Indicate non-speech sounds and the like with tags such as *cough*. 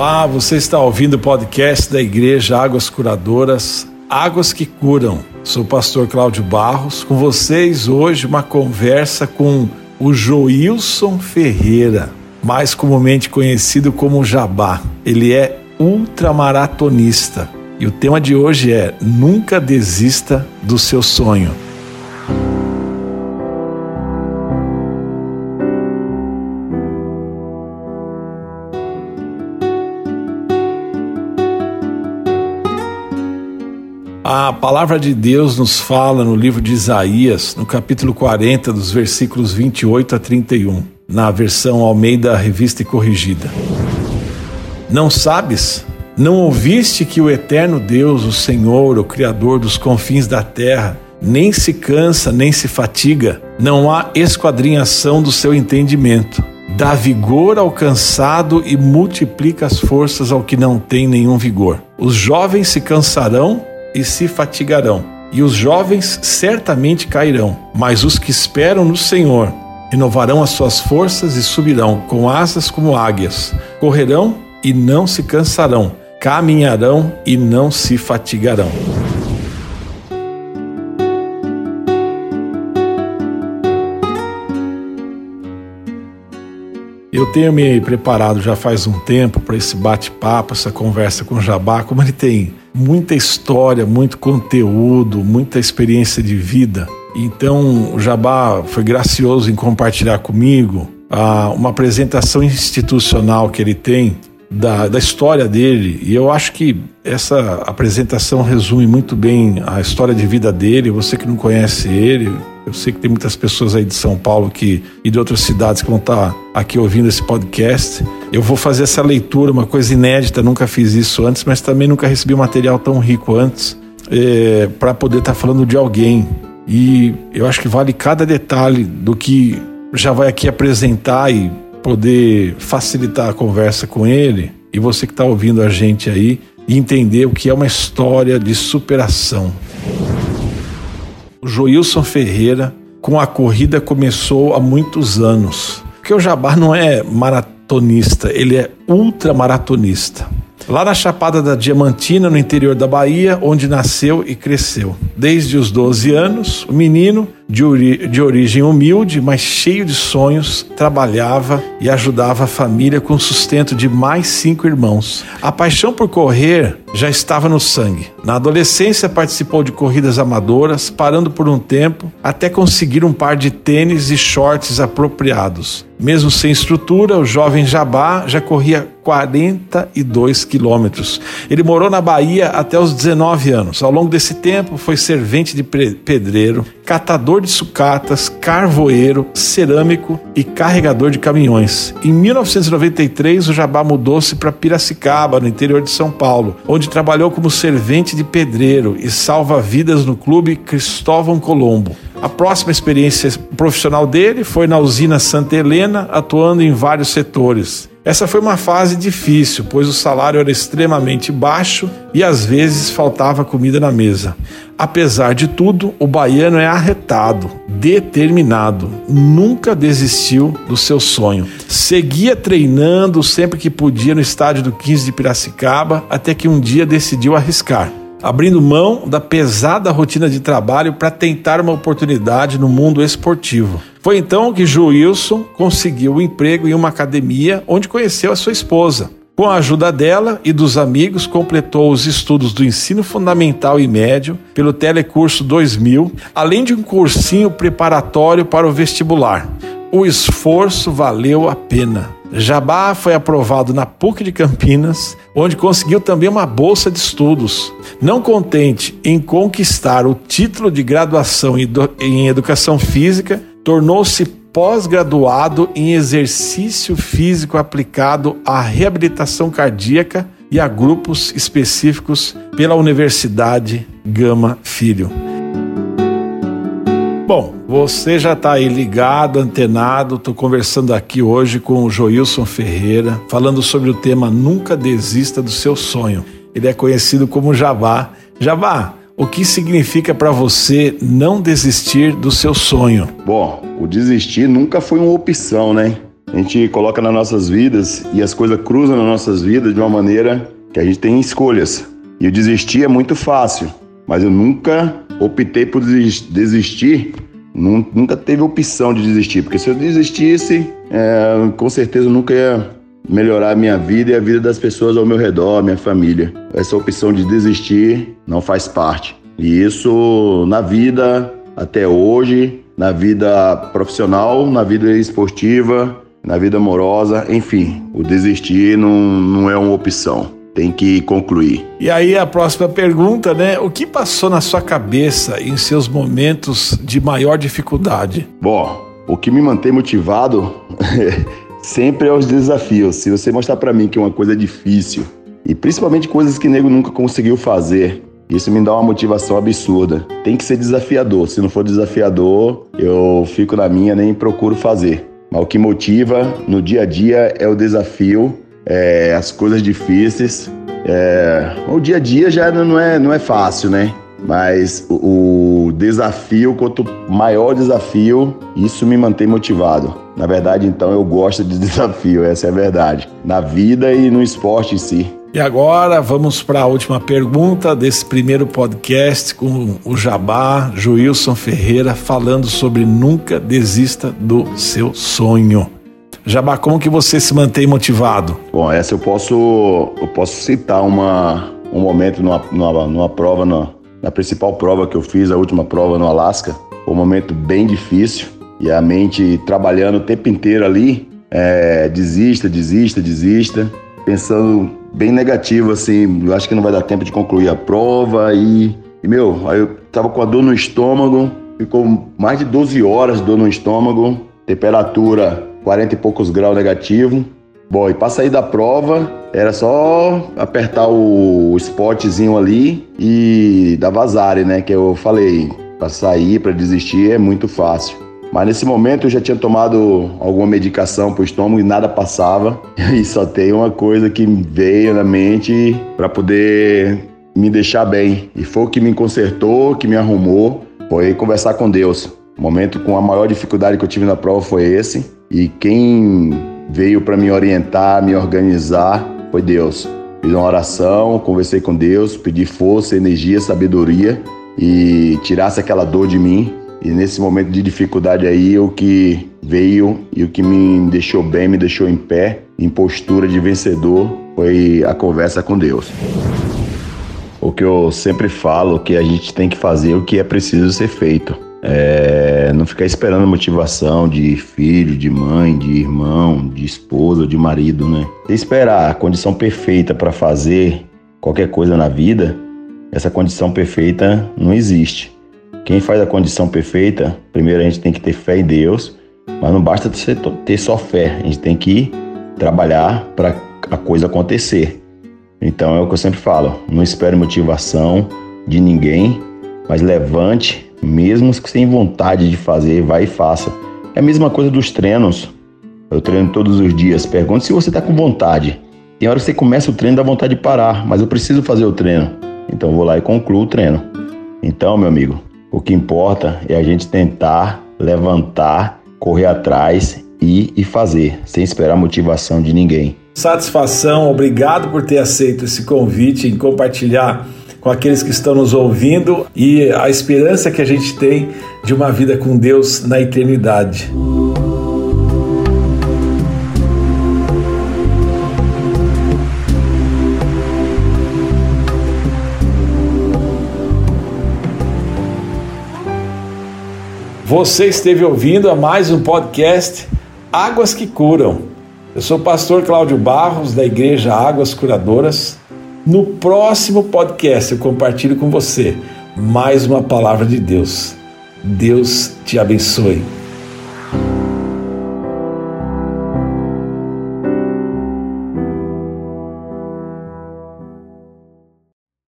Olá, você está ouvindo o podcast da Igreja Águas Curadoras, Águas que Curam. Sou o pastor Cláudio Barros, com vocês hoje uma conversa com o Joilson Ferreira, mais comumente conhecido como Jabá. Ele é ultramaratonista e o tema de hoje é Nunca desista do seu sonho. A palavra de Deus nos fala no livro de Isaías, no capítulo 40, dos versículos 28 a 31, na versão Almeida Revista e Corrigida. Não sabes? Não ouviste que o eterno Deus, o Senhor, o Criador dos confins da terra, nem se cansa, nem se fatiga, não há esquadrinhação do seu entendimento. Dá vigor ao cansado e multiplica as forças ao que não tem nenhum vigor. Os jovens se cansarão e se fatigarão, e os jovens certamente cairão, mas os que esperam no Senhor renovarão as suas forças e subirão com asas como águias, correrão e não se cansarão, caminharão e não se fatigarão. Eu tenho me preparado já faz um tempo para esse bate-papo, essa conversa com o Jabá, como ele tem muita história, muito conteúdo, muita experiência de vida. Então, o Jabá foi gracioso em compartilhar comigo ah, uma apresentação institucional que ele tem da, da história dele. E eu acho que essa apresentação resume muito bem a história de vida dele. Você que não conhece ele, eu sei que tem muitas pessoas aí de São Paulo que, e de outras cidades que vão estar aqui ouvindo esse podcast. Eu vou fazer essa leitura, uma coisa inédita, nunca fiz isso antes, mas também nunca recebi material tão rico antes é, para poder estar falando de alguém. E eu acho que vale cada detalhe do que já vai aqui apresentar e poder facilitar a conversa com ele. E você que está ouvindo a gente aí, entender o que é uma história de superação. O Joilson Ferreira, com a corrida, começou há muitos anos. Porque o Jabá não é maratonista, ele é ultramaratonista lá na Chapada da Diamantina, no interior da Bahia, onde nasceu e cresceu. Desde os 12 anos, o menino, de, ori de origem humilde, mas cheio de sonhos, trabalhava e ajudava a família com o sustento de mais cinco irmãos. A paixão por correr já estava no sangue. Na adolescência, participou de corridas amadoras, parando por um tempo até conseguir um par de tênis e shorts apropriados. Mesmo sem estrutura, o jovem Jabá já corria 42 quilômetros. Ele morou na Bahia até os 19 anos. Ao longo desse tempo, foi servente de pedreiro, catador de sucatas, carvoeiro, cerâmico e carregador de caminhões. Em 1993, o Jabá mudou-se para Piracicaba, no interior de São Paulo, onde trabalhou como servente de pedreiro e salva-vidas no clube Cristóvão Colombo. A próxima experiência profissional dele foi na usina Santa Helena, atuando em vários setores. Essa foi uma fase difícil, pois o salário era extremamente baixo e às vezes faltava comida na mesa. Apesar de tudo, o baiano é arretado, determinado, nunca desistiu do seu sonho. Seguia treinando sempre que podia no estádio do 15 de Piracicaba, até que um dia decidiu arriscar abrindo mão da pesada rotina de trabalho para tentar uma oportunidade no mundo esportivo. Foi então que Joilson conseguiu um emprego em uma academia onde conheceu a sua esposa. Com a ajuda dela e dos amigos, completou os estudos do ensino fundamental e médio pelo Telecurso 2000, além de um cursinho preparatório para o vestibular. O esforço valeu a pena. Jabá foi aprovado na PUC de Campinas, onde conseguiu também uma bolsa de estudos. Não contente em conquistar o título de graduação em educação física, tornou-se pós-graduado em exercício físico aplicado à reabilitação cardíaca e a grupos específicos pela Universidade Gama Filho. Bom, você já está aí ligado, antenado. Estou conversando aqui hoje com o Joilson Ferreira, falando sobre o tema Nunca Desista do Seu Sonho. Ele é conhecido como Javá. Javá, o que significa para você não desistir do seu sonho? Bom, o desistir nunca foi uma opção, né? a gente coloca nas nossas vidas e as coisas cruzam nas nossas vidas de uma maneira que a gente tem escolhas. E o desistir é muito fácil, mas eu nunca optei por desistir, nunca teve opção de desistir, porque se eu desistisse, é, com certeza nunca ia melhorar a minha vida e a vida das pessoas ao meu redor, minha família. Essa opção de desistir não faz parte. E isso na vida até hoje, na vida profissional, na vida esportiva, na vida amorosa, enfim, o desistir não, não é uma opção. Tem que concluir. E aí a próxima pergunta, né? O que passou na sua cabeça em seus momentos de maior dificuldade? Bom, o que me mantém motivado *laughs* sempre é os desafios. Se você mostrar para mim que uma coisa é difícil, e principalmente coisas que o nego nunca conseguiu fazer, isso me dá uma motivação absurda. Tem que ser desafiador. Se não for desafiador, eu fico na minha, nem procuro fazer. Mas o que motiva no dia a dia é o desafio, é, as coisas difíceis. É, o dia a dia já não é, não é fácil, né? Mas o, o desafio, quanto maior desafio, isso me mantém motivado. Na verdade, então, eu gosto de *laughs* desafio, essa é a verdade. Na vida e no esporte em si. E agora vamos para a última pergunta desse primeiro podcast com o Jabá, Joilson Ferreira, falando sobre nunca desista do seu sonho. Jabá, como que você se mantém motivado? Bom, essa eu posso, eu posso citar uma, um momento numa, numa, numa prova, na, na principal prova que eu fiz, a última prova no Alasca. Foi um momento bem difícil e a mente trabalhando o tempo inteiro ali. É, desista, desista, desista, pensando bem negativo, assim. Eu acho que não vai dar tempo de concluir a prova. E, e meu, aí eu tava com a dor no estômago, ficou mais de 12 horas dor no estômago, temperatura 40 e poucos graus negativo. Bom, e para sair da prova, era só apertar o spotzinho ali e dar vazare, né? Que eu falei, para sair, para desistir é muito fácil. Mas nesse momento eu já tinha tomado alguma medicação para o estômago e nada passava. *laughs* E só tem uma coisa que veio na mente para poder me deixar bem. E foi o que me consertou, que me arrumou, foi conversar com Deus. O momento com a maior dificuldade que eu tive na prova foi esse. E quem veio para me orientar, me organizar, foi Deus. Fiz uma oração, conversei com Deus, pedi força, energia, sabedoria e tirasse aquela dor de mim e nesse momento de dificuldade aí, o que veio e o que me deixou bem, me deixou em pé, em postura de vencedor, foi a conversa com Deus. O que eu sempre falo, que a gente tem que fazer o que é preciso ser feito. É, não ficar esperando motivação de filho, de mãe, de irmão, de esposa, de marido, né? Se esperar a condição perfeita para fazer qualquer coisa na vida, essa condição perfeita não existe. Quem faz a condição perfeita, primeiro a gente tem que ter fé em Deus, mas não basta ter só fé, a gente tem que trabalhar para a coisa acontecer. Então é o que eu sempre falo: não espere motivação de ninguém, mas levante, mesmo sem vontade de fazer, vai e faça. É a mesma coisa dos treinos. Eu treino todos os dias. Pergunte se você está com vontade. Tem hora que você começa o treino dá vontade de parar, mas eu preciso fazer o treino. Então vou lá e concluo o treino. Então, meu amigo, o que importa é a gente tentar levantar, correr atrás e, e fazer, sem esperar motivação de ninguém. Satisfação, obrigado por ter aceito esse convite em compartilhar com aqueles que estão nos ouvindo e a esperança que a gente tem de uma vida com Deus na eternidade. Você esteve ouvindo a mais um podcast Águas que Curam. Eu sou o pastor Cláudio Barros, da Igreja Águas Curadoras. No próximo podcast eu compartilho com você mais uma palavra de Deus. Deus te abençoe.